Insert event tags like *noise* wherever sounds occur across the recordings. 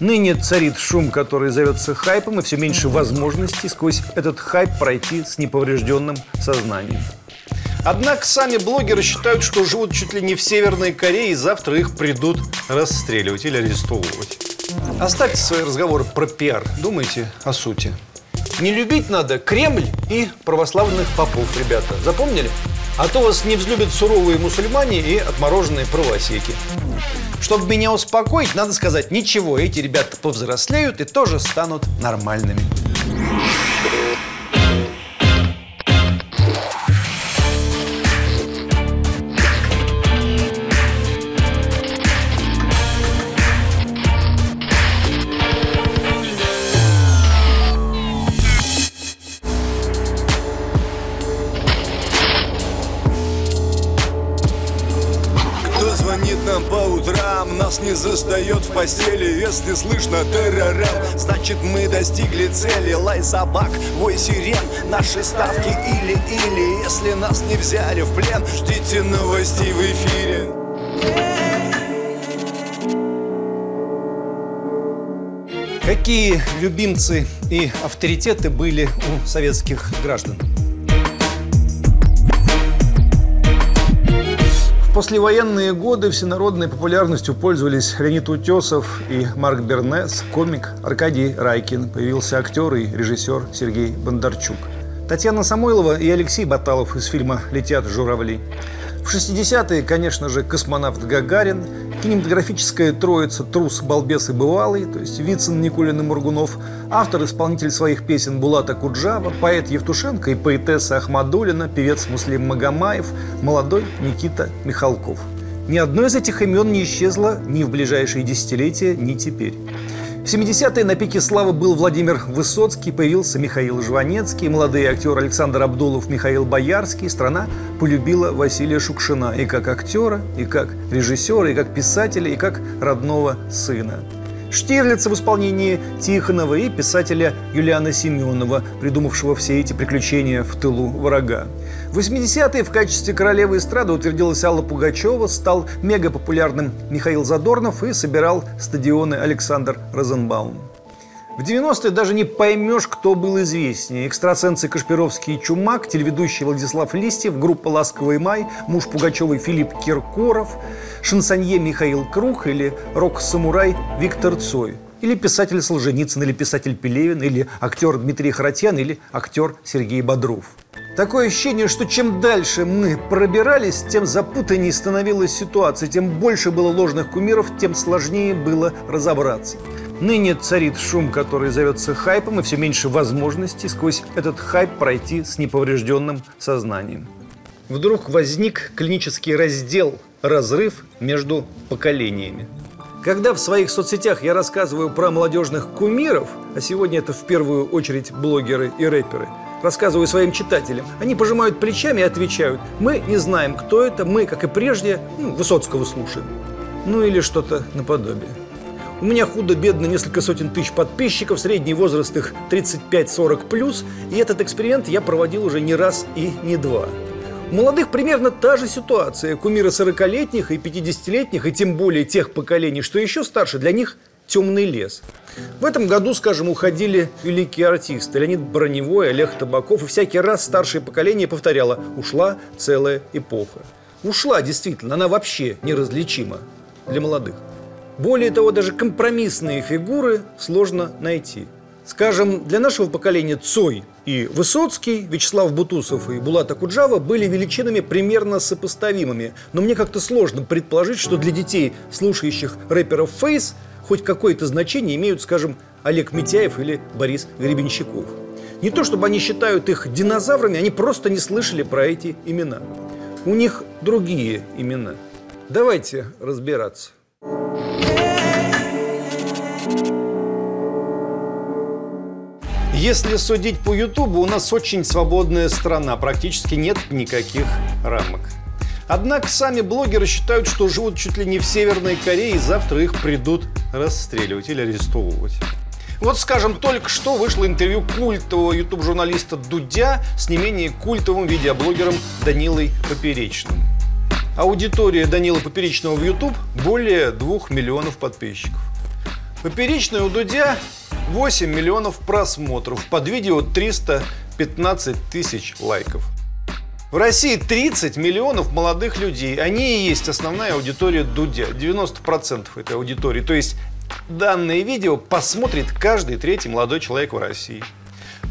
Ныне царит шум, который зовется хайпом, и все меньше возможностей сквозь этот хайп пройти с неповрежденным сознанием. Однако сами блогеры считают, что живут чуть ли не в Северной Корее, и завтра их придут расстреливать или арестовывать. Оставьте свои разговоры про пиар, думайте о сути. Не любить надо Кремль и православных попов, ребята. Запомнили? А то вас не взлюбят суровые мусульмане и отмороженные правосеки. Чтобы меня успокоить, надо сказать, ничего, эти ребята повзрослеют и тоже станут нормальными. Нас не застает в постели. Если слышно террорем, значит мы достигли цели. Лай собак, вой сирен, наши ставки или-или. Если нас не взяли в плен, ждите новостей в эфире. Какие любимцы и авторитеты были у советских граждан? Послевоенные годы всенародной популярностью пользовались Леонид Утесов и Марк Бернес, комик Аркадий Райкин, появился актер и режиссер Сергей Бондарчук. Татьяна Самойлова и Алексей Баталов из фильма «Летят журавли». В 60-е, конечно же, космонавт Гагарин, кинематографическая троица «Трус, балбес и бывалый», то есть Вицин, Никулин и Мургунов, автор-исполнитель своих песен Булата Куджава, поэт Евтушенко и поэтесса Ахмадулина, певец Муслим Магомаев, молодой Никита Михалков. Ни одно из этих имен не исчезло ни в ближайшие десятилетия, ни теперь. В 70-е на пике славы был Владимир Высоцкий, появился Михаил Жванецкий, молодые актеры Александр Абдулов, Михаил Боярский. Страна полюбила Василия Шукшина и как актера, и как режиссера, и как писателя, и как родного сына. Штирлица в исполнении Тихонова и писателя Юлиана Семенова, придумавшего все эти приключения в тылу врага. В 80-е в качестве королевы эстрады утвердилась Алла Пугачева, стал мегапопулярным Михаил Задорнов и собирал стадионы Александр Розенбаум. В 90-е даже не поймешь, кто был известнее. Экстрасенсы Кашпировский и Чумак, телеведущий Владислав Листьев, группа «Ласковый май», муж Пугачевой Филипп Киркоров, шансонье Михаил Круг или рок-самурай Виктор Цой. Или писатель Солженицын, или писатель Пелевин, или актер Дмитрий Харатьян, или актер Сергей Бодров. Такое ощущение, что чем дальше мы пробирались, тем запутаннее становилась ситуация, тем больше было ложных кумиров, тем сложнее было разобраться. Ныне царит шум, который зовется хайпом, и все меньше возможностей сквозь этот хайп пройти с неповрежденным сознанием. Вдруг возник клинический раздел «Разрыв между поколениями». Когда в своих соцсетях я рассказываю про молодежных кумиров, а сегодня это в первую очередь блогеры и рэперы, рассказываю своим читателям, они пожимают плечами и отвечают, мы не знаем, кто это, мы, как и прежде, ну, Высоцкого слушаем. Ну или что-то наподобие. У меня худо-бедно несколько сотен тысяч подписчиков, средний возраст их 35-40 плюс, и этот эксперимент я проводил уже не раз и не два. У молодых примерно та же ситуация. Кумиры 40-летних и 50-летних, и тем более тех поколений, что еще старше, для них темный лес. В этом году, скажем, уходили великие артисты. Леонид Броневой, Олег Табаков. И всякий раз старшее поколение повторяло «ушла целая эпоха». Ушла, действительно, она вообще неразличима для молодых. Более того, даже компромиссные фигуры сложно найти. Скажем, для нашего поколения Цой и Высоцкий, Вячеслав Бутусов и Булата Куджава были величинами примерно сопоставимыми. Но мне как-то сложно предположить, что для детей, слушающих рэперов Фейс, хоть какое-то значение имеют, скажем, Олег Митяев или Борис Гребенщиков. Не то чтобы они считают их динозаврами, они просто не слышали про эти имена. У них другие имена. Давайте разбираться. Если судить по Ютубу, у нас очень свободная страна, практически нет никаких рамок. Однако сами блогеры считают, что живут чуть ли не в Северной Корее, и завтра их придут расстреливать или арестовывать. Вот, скажем, только что вышло интервью культового ютуб-журналиста Дудя с не менее культовым видеоблогером Данилой Поперечным. Аудитория Данила Поперечного в YouTube более двух миллионов подписчиков. Поперечный у Дудя 8 миллионов просмотров, под видео 315 тысяч лайков. В России 30 миллионов молодых людей. Они и есть основная аудитория Дудя. 90% этой аудитории. То есть данное видео посмотрит каждый третий молодой человек в России.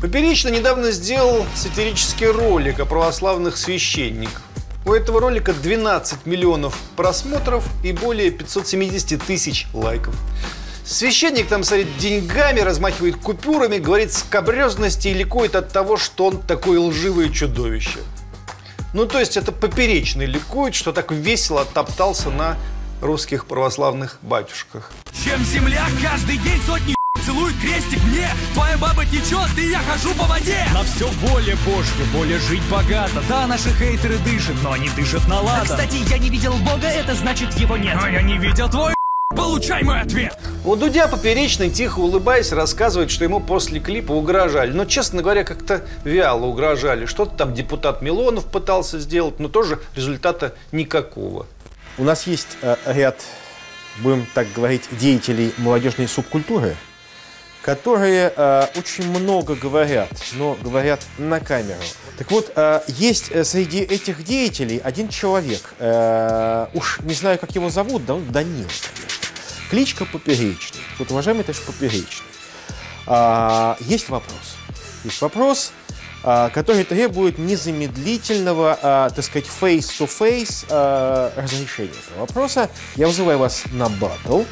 Поперечно недавно сделал сатирический ролик о православных священниках. У этого ролика 12 миллионов просмотров и более 570 тысяч лайков. Священник там сорит деньгами, размахивает купюрами, говорит скобрезности и ликует от того, что он такое лживое чудовище. Ну, то есть это поперечный ликует, что так весело топтался на русских православных батюшках. Чем земля каждый день сотни целует крестик мне Твоя баба течет, и я хожу по воде На все воля Божья, воля жить богато Да, наши хейтеры дышат, но они дышат на ладан Кстати, я не видел Бога, это значит его нет А я не видел твой *laughs* Получай мой ответ! У Дудя Поперечный, тихо улыбаясь, рассказывает, что ему после клипа угрожали. Но, честно говоря, как-то вяло угрожали. Что-то там депутат Милонов пытался сделать, но тоже результата никакого. У нас есть э, ряд, будем так говорить, деятелей молодежной субкультуры, которые э, очень много говорят, но говорят на камеру. Так вот, э, есть э, среди этих деятелей один человек, э, уж не знаю, как его зовут, да, Данил, конечно. Кличка Поперечный. Вот, уважаемый товарищ Поперечный, а, есть вопрос. Есть вопрос, а, который требует незамедлительного, а, так сказать, face-to-face а, разрешения этого вопроса. Я вызываю вас на батл.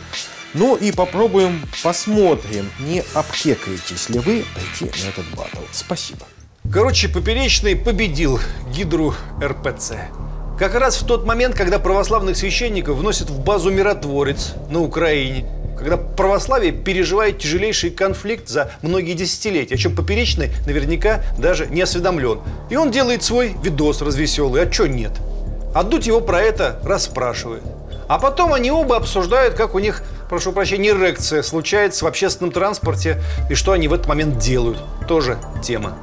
Ну и попробуем, посмотрим, не обкекаетесь ли вы прийти на этот батл. Спасибо. Короче, Поперечный победил Гидру РПЦ. Как раз в тот момент, когда православных священников вносят в базу миротворец на Украине, когда православие переживает тяжелейший конфликт за многие десятилетия, о чем Поперечный наверняка даже не осведомлен. И он делает свой видос развеселый, а чё нет? А Дудь его про это расспрашивает. А потом они оба обсуждают, как у них, прошу прощения, эрекция случается в общественном транспорте и что они в этот момент делают. Тоже тема.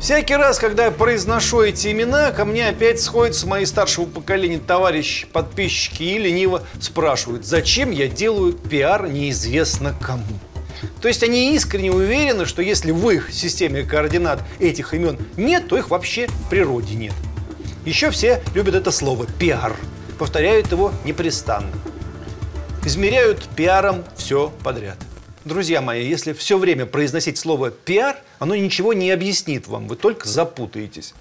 Всякий раз, когда я произношу эти имена, ко мне опять сходятся мои старшего поколения товарищи, подписчики и лениво спрашивают, зачем я делаю пиар неизвестно кому. То есть они искренне уверены, что если в их системе координат этих имен нет, то их вообще в природе нет. Еще все любят это слово «пиар», повторяют его непрестанно. Измеряют пиаром все подряд. Друзья мои, если все время произносить слово «пиар», оно ничего не объяснит вам, вы только запутаетесь.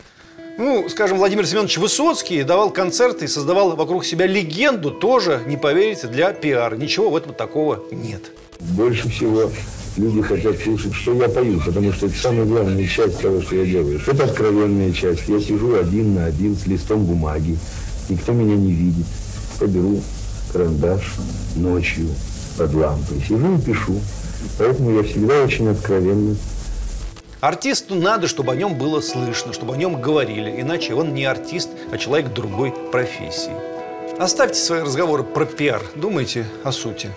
Ну, скажем, Владимир Семенович Высоцкий давал концерты и создавал вокруг себя легенду, тоже, не поверите, для пиара. Ничего в этом такого нет. Больше всего люди хотят слушать, что я пою, потому что это самая главная часть того, что я делаю. Это откровенная часть. Я сижу один на один с листом бумаги. Никто меня не видит. Поберу карандаш ночью под лампой. Сижу и пишу. Поэтому я всегда очень откровенный. Артисту надо, чтобы о нем было слышно, чтобы о нем говорили, иначе он не артист, а человек другой профессии. Оставьте свои разговоры про пиар, думайте о сути.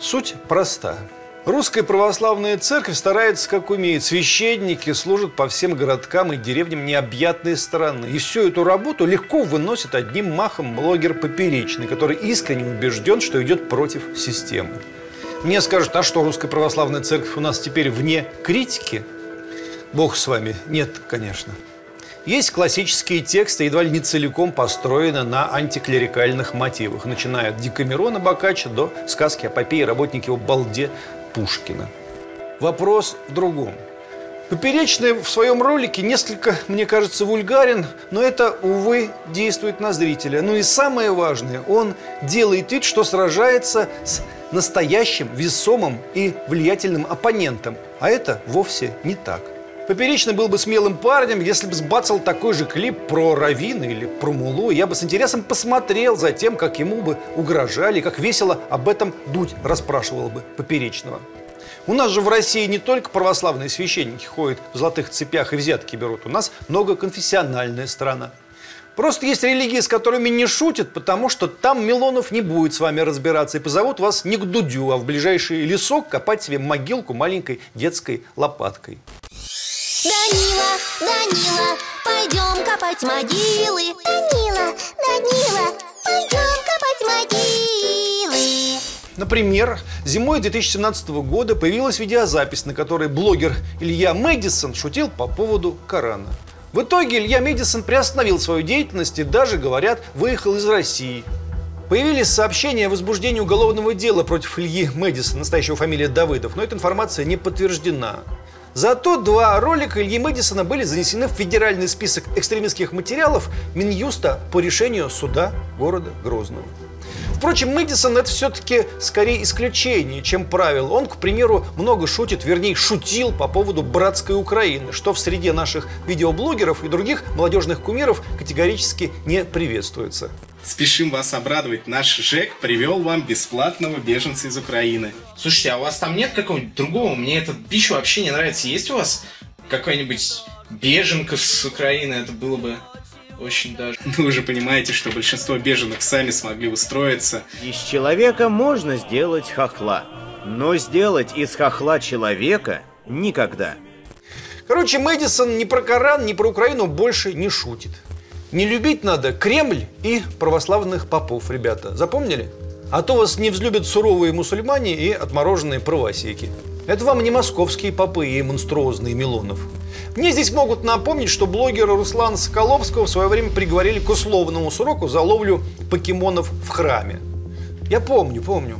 Суть проста. Русская православная церковь старается, как умеет. Священники служат по всем городкам и деревням необъятной страны. И всю эту работу легко выносит одним махом блогер Поперечный, который искренне убежден, что идет против системы. Мне скажут, а что, русская православная церковь у нас теперь вне критики? Бог с вами. Нет, конечно. Есть классические тексты, едва ли не целиком построены на антиклерикальных мотивах, начиная от Декамерона Бокаччо до сказки о попе и работнике у Балде Пушкина. Вопрос в другом. Поперечный в своем ролике несколько, мне кажется, вульгарен, но это, увы, действует на зрителя. Ну и самое важное, он делает вид, что сражается с настоящим, весомым и влиятельным оппонентом. А это вовсе не так. Поперечный был бы смелым парнем, если бы сбацал такой же клип про Равина или про Мулу. Я бы с интересом посмотрел за тем, как ему бы угрожали, как весело об этом Дудь расспрашивал бы Поперечного. У нас же в России не только православные священники ходят в золотых цепях и взятки берут. У нас многоконфессиональная страна. Просто есть религии, с которыми не шутят, потому что там Милонов не будет с вами разбираться и позовут вас не к Дудю, а в ближайший лесок копать себе могилку маленькой детской лопаткой. Данила, Данила, пойдем копать могилы. Данила, Данила, пойдем копать могилы. Например, зимой 2017 года появилась видеозапись, на которой блогер Илья Мэдисон шутил по поводу Корана. В итоге Илья Мэдисон приостановил свою деятельность и даже, говорят, выехал из России. Появились сообщения о возбуждении уголовного дела против Ильи Мэдисона, настоящего фамилия Давыдов, но эта информация не подтверждена. Зато два ролика Ильи Мэдисона были занесены в федеральный список экстремистских материалов Минюста по решению суда города Грозного. Впрочем, Мэдисон это все-таки скорее исключение, чем правило. Он, к примеру, много шутит, вернее, шутил по поводу братской Украины, что в среде наших видеоблогеров и других молодежных кумиров категорически не приветствуется. Спешим вас обрадовать. Наш ЖЭК привел вам бесплатного беженца из Украины. Слушайте, а у вас там нет какого-нибудь другого? Мне эта пища вообще не нравится. Есть у вас какая-нибудь беженка с Украины? Это было бы очень даже. *laughs* Вы уже понимаете, что большинство беженок сами смогли устроиться. Из человека можно сделать хохла, но сделать из хохла человека никогда. Короче, Мэдисон ни про Коран, ни про Украину больше не шутит. Не любить надо Кремль и православных попов, ребята. Запомнили? А то вас не взлюбят суровые мусульмане и отмороженные правосеки. Это вам не московские попы и монструозные Милонов. Мне здесь могут напомнить, что блогера Руслана Соколовского в свое время приговорили к условному сроку за ловлю покемонов в храме. Я помню, помню.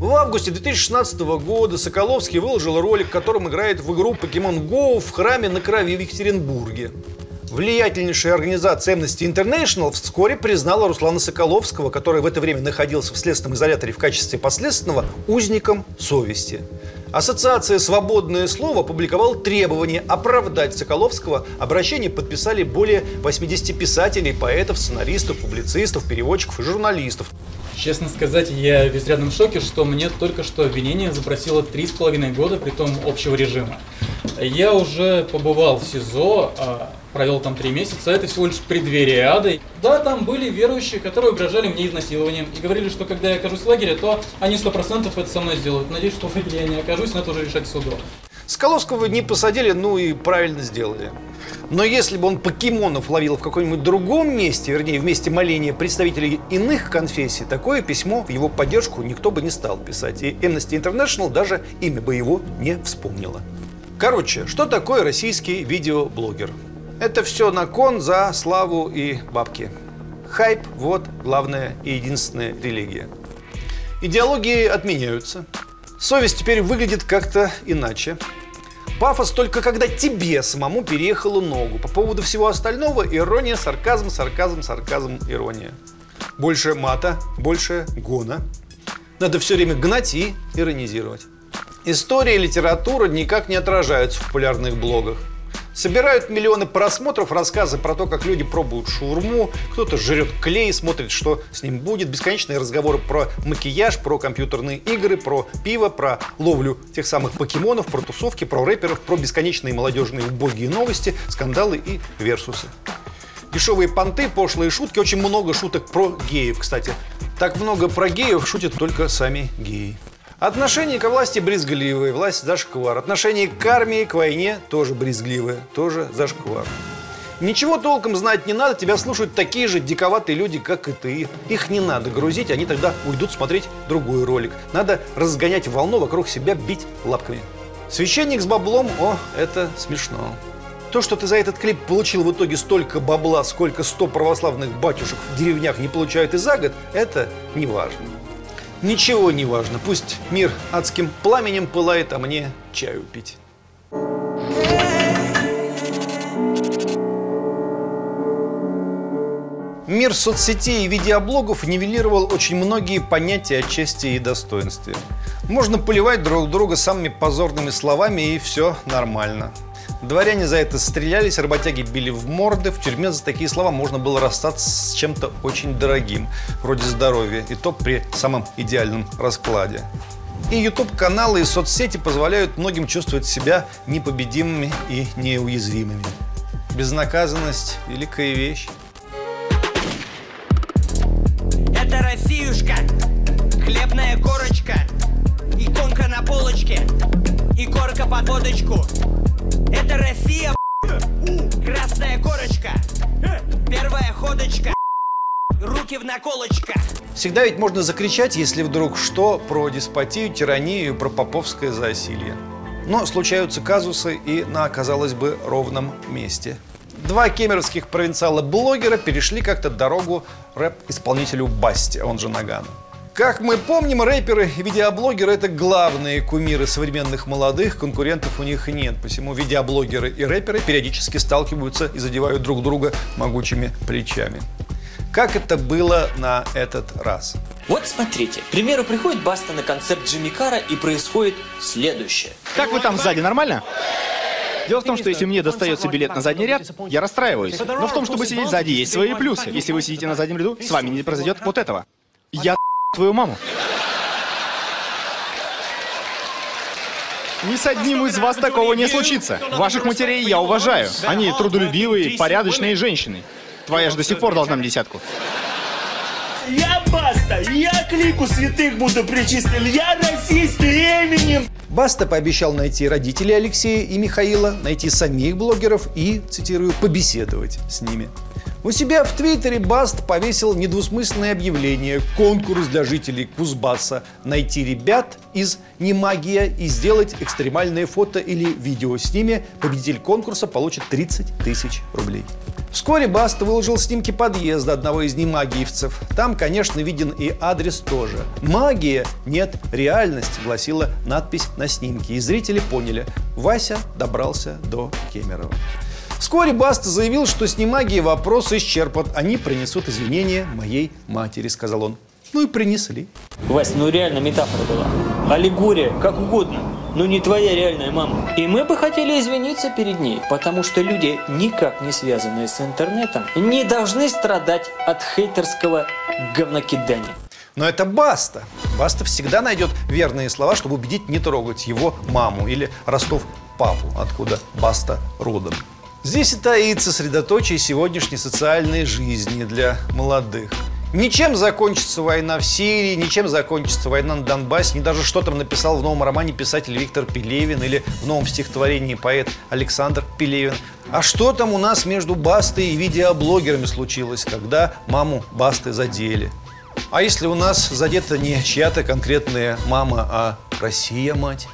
В августе 2016 года Соколовский выложил ролик, в котором играет в игру Pokemon Go в храме на крови в Екатеринбурге. Влиятельнейшая организация Amnesty International вскоре признала Руслана Соколовского, который в это время находился в следственном изоляторе в качестве последственного, узником совести. Ассоциация «Свободное слово» опубликовала требование оправдать Соколовского. Обращение подписали более 80 писателей, поэтов, сценаристов, публицистов, переводчиков и журналистов. Честно сказать, я в изрядном шоке, что мне только что обвинение запросило три с половиной года, при том общего режима. Я уже побывал в СИЗО, а, провел там три месяца, это всего лишь преддверие ада. Да, там были верующие, которые угрожали мне изнасилованием и говорили, что когда я окажусь в лагере, то они сто процентов это со мной сделают. Надеюсь, что в *laughs* лагере я не окажусь, но это уже решать суду. Скаловского не посадили, ну и правильно сделали. Но если бы он покемонов ловил в каком-нибудь другом месте, вернее, в месте моления представителей иных конфессий, такое письмо в его поддержку никто бы не стал писать. И Amnesty International даже имя бы его не вспомнила. Короче, что такое российский видеоблогер? Это все на кон за славу и бабки. Хайп – вот главная и единственная религия. Идеологии отменяются. Совесть теперь выглядит как-то иначе. Пафос только когда тебе самому переехала ногу. По поводу всего остального ирония, сарказм, сарказм, сарказм, ирония. Больше мата, больше гона. Надо все время гнать и иронизировать. История и литература никак не отражаются в популярных блогах. Собирают миллионы просмотров рассказы про то, как люди пробуют шаурму, кто-то жрет клей, смотрит, что с ним будет. Бесконечные разговоры про макияж, про компьютерные игры, про пиво, про ловлю тех самых покемонов, про тусовки, про рэперов, про бесконечные молодежные убогие новости, скандалы и версусы. Дешевые понты, пошлые шутки, очень много шуток про геев, кстати. Так много про геев шутят только сами геи. Отношение к власти брезгливые, власть зашквар. Отношение к армии, к войне тоже брезгливые, тоже зашквар. Ничего толком знать не надо, тебя слушают такие же диковатые люди, как и ты. Их не надо грузить, они тогда уйдут смотреть другой ролик. Надо разгонять волну вокруг себя, бить лапками. Священник с баблом, о, это смешно. То, что ты за этот клип получил в итоге столько бабла, сколько 100 православных батюшек в деревнях не получают и за год, это не важно. Ничего не важно, пусть мир адским пламенем пылает, а мне чаю пить. Мир соцсетей и видеоблогов нивелировал очень многие понятия о чести и достоинстве. Можно поливать друг друга самыми позорными словами, и все нормально. Дворяне за это стрелялись, работяги били в морды. В тюрьме за такие слова можно было расстаться с чем-то очень дорогим, вроде здоровья, и то при самом идеальном раскладе. И YouTube-каналы и соцсети позволяют многим чувствовать себя непобедимыми и неуязвимыми. Безнаказанность – великая вещь. Это Россиюшка, хлебная корочка, иконка на полочке, и корка под водочку. Это Россия, красная корочка, первая ходочка. руки в наколочках. Всегда ведь можно закричать, если вдруг что, про деспотию, тиранию, про поповское засилье. Но случаются казусы и на, казалось бы, ровном месте. Два кемеровских провинциала-блогера перешли как-то дорогу рэп-исполнителю Басти, он же Нагану. Как мы помним, рэперы и видеоблогеры – это главные кумиры современных молодых, конкурентов у них нет. Посему видеоблогеры и рэперы периодически сталкиваются и задевают друг друга могучими плечами. Как это было на этот раз? Вот смотрите, к примеру, приходит Баста на концерт Джимми Кара и происходит следующее. Как вы там сзади, нормально? Дело в том, что если мне достается билет на задний ряд, я расстраиваюсь. Но в том, чтобы сидеть сзади, есть свои плюсы. Если вы сидите на заднем ряду, с вами не произойдет вот этого. Я твою маму. Ни с одним из вас такого не случится. Ваших матерей я уважаю. Они трудолюбивые, порядочные женщины. Твоя же до сих пор должна мне десятку. Я Баста, я к лику святых буду причислен, я российский именем. Баста пообещал найти родителей Алексея и Михаила, найти самих блогеров и, цитирую, побеседовать с ними. У себя в Твиттере Баст повесил недвусмысленное объявление «Конкурс для жителей Кузбасса. Найти ребят из «Немагия» и сделать экстремальное фото или видео с ними. Победитель конкурса получит 30 тысяч рублей». Вскоре Баст выложил снимки подъезда одного из немагиевцев. Там, конечно, виден и адрес тоже. «Магия нет, реальность», гласила надпись на снимке. И зрители поняли – Вася добрался до Кемерово. Вскоре Баста заявил, что с немагией вопрос исчерпан. Они принесут извинения моей матери, сказал он. Ну и принесли. Вась, ну реально метафора была. Аллегория, как угодно. Но не твоя реальная мама. И мы бы хотели извиниться перед ней, потому что люди, никак не связанные с интернетом, не должны страдать от хейтерского говнокидания. Но это Баста. Баста всегда найдет верные слова, чтобы убедить не трогать его маму или Ростов папу, откуда Баста родом. Здесь и таится средоточие сегодняшней социальной жизни для молодых. Ничем закончится война в Сирии, ничем закончится война на Донбассе, не даже что там написал в новом романе писатель Виктор Пелевин или в новом стихотворении поэт Александр Пелевин. А что там у нас между Бастой и видеоблогерами случилось, когда маму Басты задели? А если у нас задета не чья-то конкретная мама, а Россия-мать?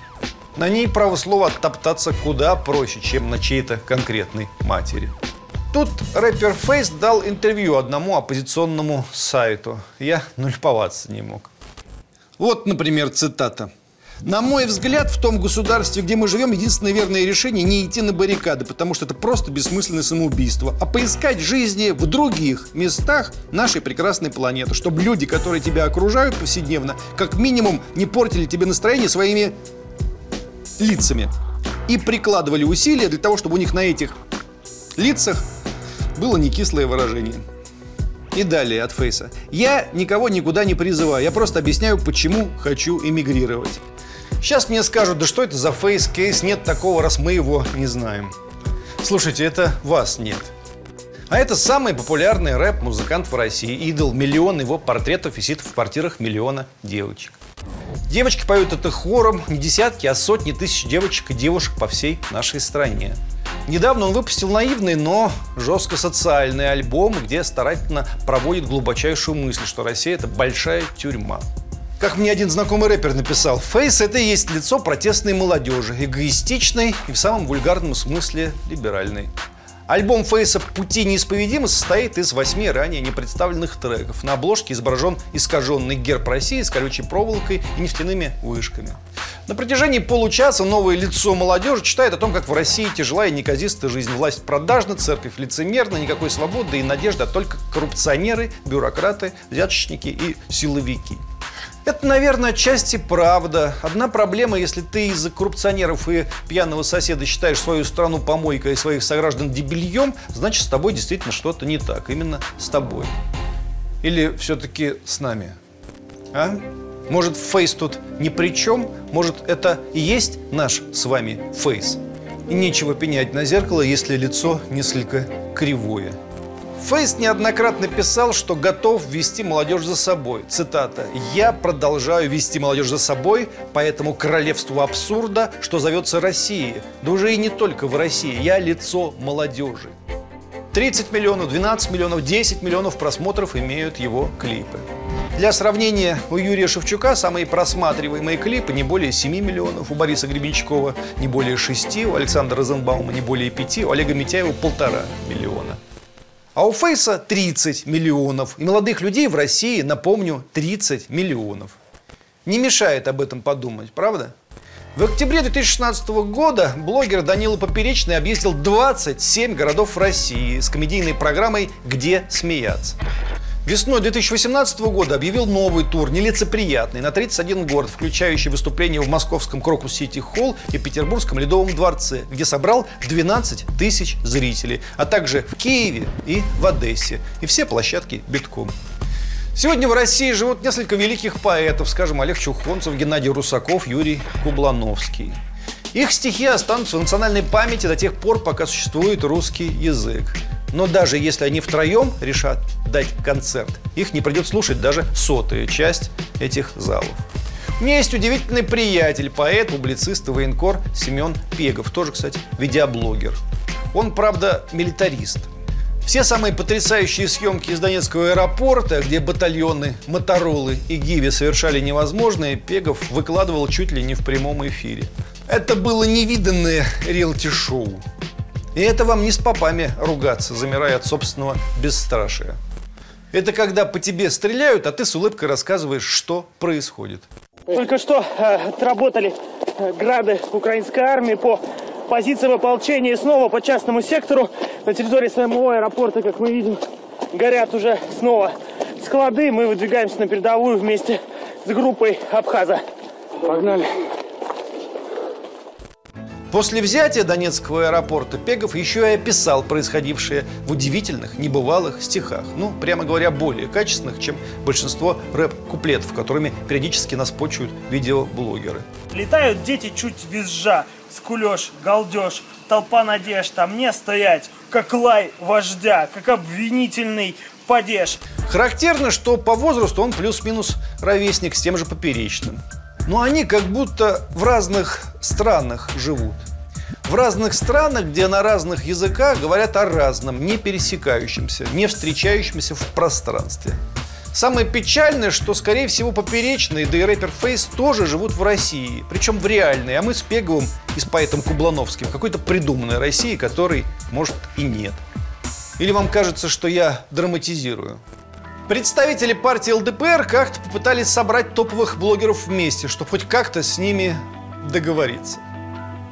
На ней право слова топтаться куда проще, чем на чьей-то конкретной матери. Тут рэпер Фейс дал интервью одному оппозиционному сайту. Я нульповаться не мог. Вот, например, цитата. На мой взгляд, в том государстве, где мы живем, единственное верное решение не идти на баррикады, потому что это просто бессмысленное самоубийство, а поискать жизни в других местах нашей прекрасной планеты, чтобы люди, которые тебя окружают повседневно, как минимум не портили тебе настроение своими лицами и прикладывали усилия для того, чтобы у них на этих лицах было не кислое выражение. И далее от Фейса. Я никого никуда не призываю, я просто объясняю, почему хочу эмигрировать. Сейчас мне скажут, да что это за фейс-шмейс, нет такого, раз мы его не знаем. Слушайте, это вас нет. А это самый популярный рэп-музыкант в России, идол, миллион его портретов висит в квартирах миллиона девочек. Девочки поют это хором, не десятки, а сотни тысяч девочек и девушек по всей нашей стране. Недавно он выпустил наивный, но жестко социальный альбом, где старательно проводит глубочайшую мысль, что Россия – это большая тюрьма. Как мне один знакомый рэпер написал, Фейс – это и есть лицо протестной молодежи, эгоистичной и в самом вульгарном смысле либеральной. Альбом Фейса «Пути неисповедимы» состоит из восьми ранее непредставленных треков. На обложке изображен искаженный герб России с колючей проволокой и нефтяными вышками. На протяжении получаса новое лицо молодежи читает о том, как в России тяжелая и неказистая жизнь. Власть продажна, церковь лицемерна, никакой свободы и надежды, а только коррупционеры, бюрократы, взяточники и силовики. Это, наверное, отчасти правда. Одна проблема, если ты из-за коррупционеров и пьяного соседа считаешь свою страну помойкой и своих сограждан дебильем, значит, с тобой действительно что-то не так. Именно с тобой. Или все-таки с нами. А? Может, фейс тут ни при чем? Может, это и есть наш с вами фейс? И нечего пенять на зеркало, если лицо несколько кривое. Фейс неоднократно писал, что готов вести молодежь за собой. Цитата. «Я продолжаю вести молодежь за собой по этому королевству абсурда, что зовется Россией. Да уже и не только в России. Я лицо молодежи». 30 миллионов, 12 миллионов, 10 миллионов просмотров имеют его клипы. Для сравнения, у Юрия Шевчука самые просматриваемые клипы не более 7 миллионов, у Бориса Гребенщикова не более 6, у Александра Розенбаума не более 5, у Олега Митяева полтора миллиона. А у Фейса 30 миллионов. И молодых людей в России, напомню, 30 миллионов. Не мешает об этом подумать, правда? В октябре 2016 года блогер Данила Поперечный объездил 27 городов России с комедийной программой «Где смеяться». Весной 2018 года объявил новый тур, нелицеприятный, на 31 город, включающий выступления в московском Крокус Сити Холл и петербургском Ледовом дворце, где собрал 12 тысяч зрителей, а также в Киеве и в Одессе. И все площадки битком. Сегодня в России живут несколько великих поэтов, скажем, Олег Чухонцев, Геннадий Русаков, Юрий Кублановский. Их стихи останутся в национальной памяти до тех пор, пока существует русский язык. Но даже если они втроем решат дать концерт, их не придет слушать даже сотая часть этих залов. У меня есть удивительный приятель, поэт, публицист и военкор Семен Пегов, тоже, кстати, видеоблогер. Он, правда, милитарист. Все самые потрясающие съемки из Донецкого аэропорта, где батальоны Моторолы и Гиви совершали невозможное, Пегов выкладывал чуть ли не в прямом эфире. Это было невиданное реалити-шоу. И это вам не с попами ругаться, замирая от собственного бесстрашия. Это когда по тебе стреляют, а ты с улыбкой рассказываешь, что происходит. Только что э, отработали э, грады украинской армии по позициям ополчения и снова по частному сектору на территории самого аэропорта, как мы видим, горят уже снова склады. Мы выдвигаемся на передовую вместе с группой Абхаза. Погнали. После взятия Донецкого аэропорта Пегов еще и описал происходившее в удивительных, небывалых стихах. Ну, прямо говоря, более качественных, чем большинство рэп-куплетов, которыми периодически нас почуют видеоблогеры. Летают дети чуть визжа, скулеж, галдеж, толпа надежд, а мне стоять, как лай вождя, как обвинительный падеж. Характерно, что по возрасту он плюс-минус ровесник с тем же поперечным. Но они как будто в разных странах живут. В разных странах, где на разных языках говорят о разном, не пересекающемся, не встречающемся в пространстве. Самое печальное, что, скорее всего, поперечные, да и рэпер Фейс тоже живут в России. Причем в реальной, а мы с Пеговым и с поэтом Кублановским какой-то придуманной России, которой, может, и нет. Или вам кажется, что я драматизирую? Представители партии ЛДПР как-то попытались собрать топовых блогеров вместе, чтобы хоть как-то с ними договориться.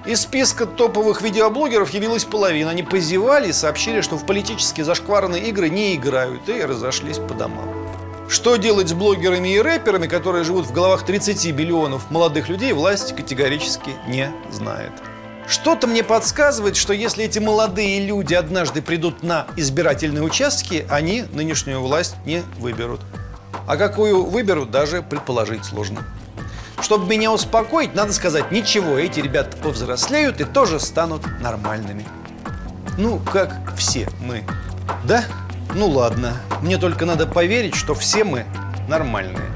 Из списка топовых видеоблогеров явилась половина. Они позевали и сообщили, что в политически зашкварные игры не играют и разошлись по домам. Что делать с блогерами и рэперами, которые живут в головах 30 миллионов молодых людей, власть категорически не знает. Что-то мне подсказывает, что если эти молодые люди однажды придут на избирательные участки, они нынешнюю власть не выберут. А какую выберут, даже предположить сложно. Чтобы меня успокоить, надо сказать, ничего, эти ребята повзрослеют и тоже станут нормальными. Ну, как все мы. Да? Ну ладно, мне только надо поверить, что все мы нормальные.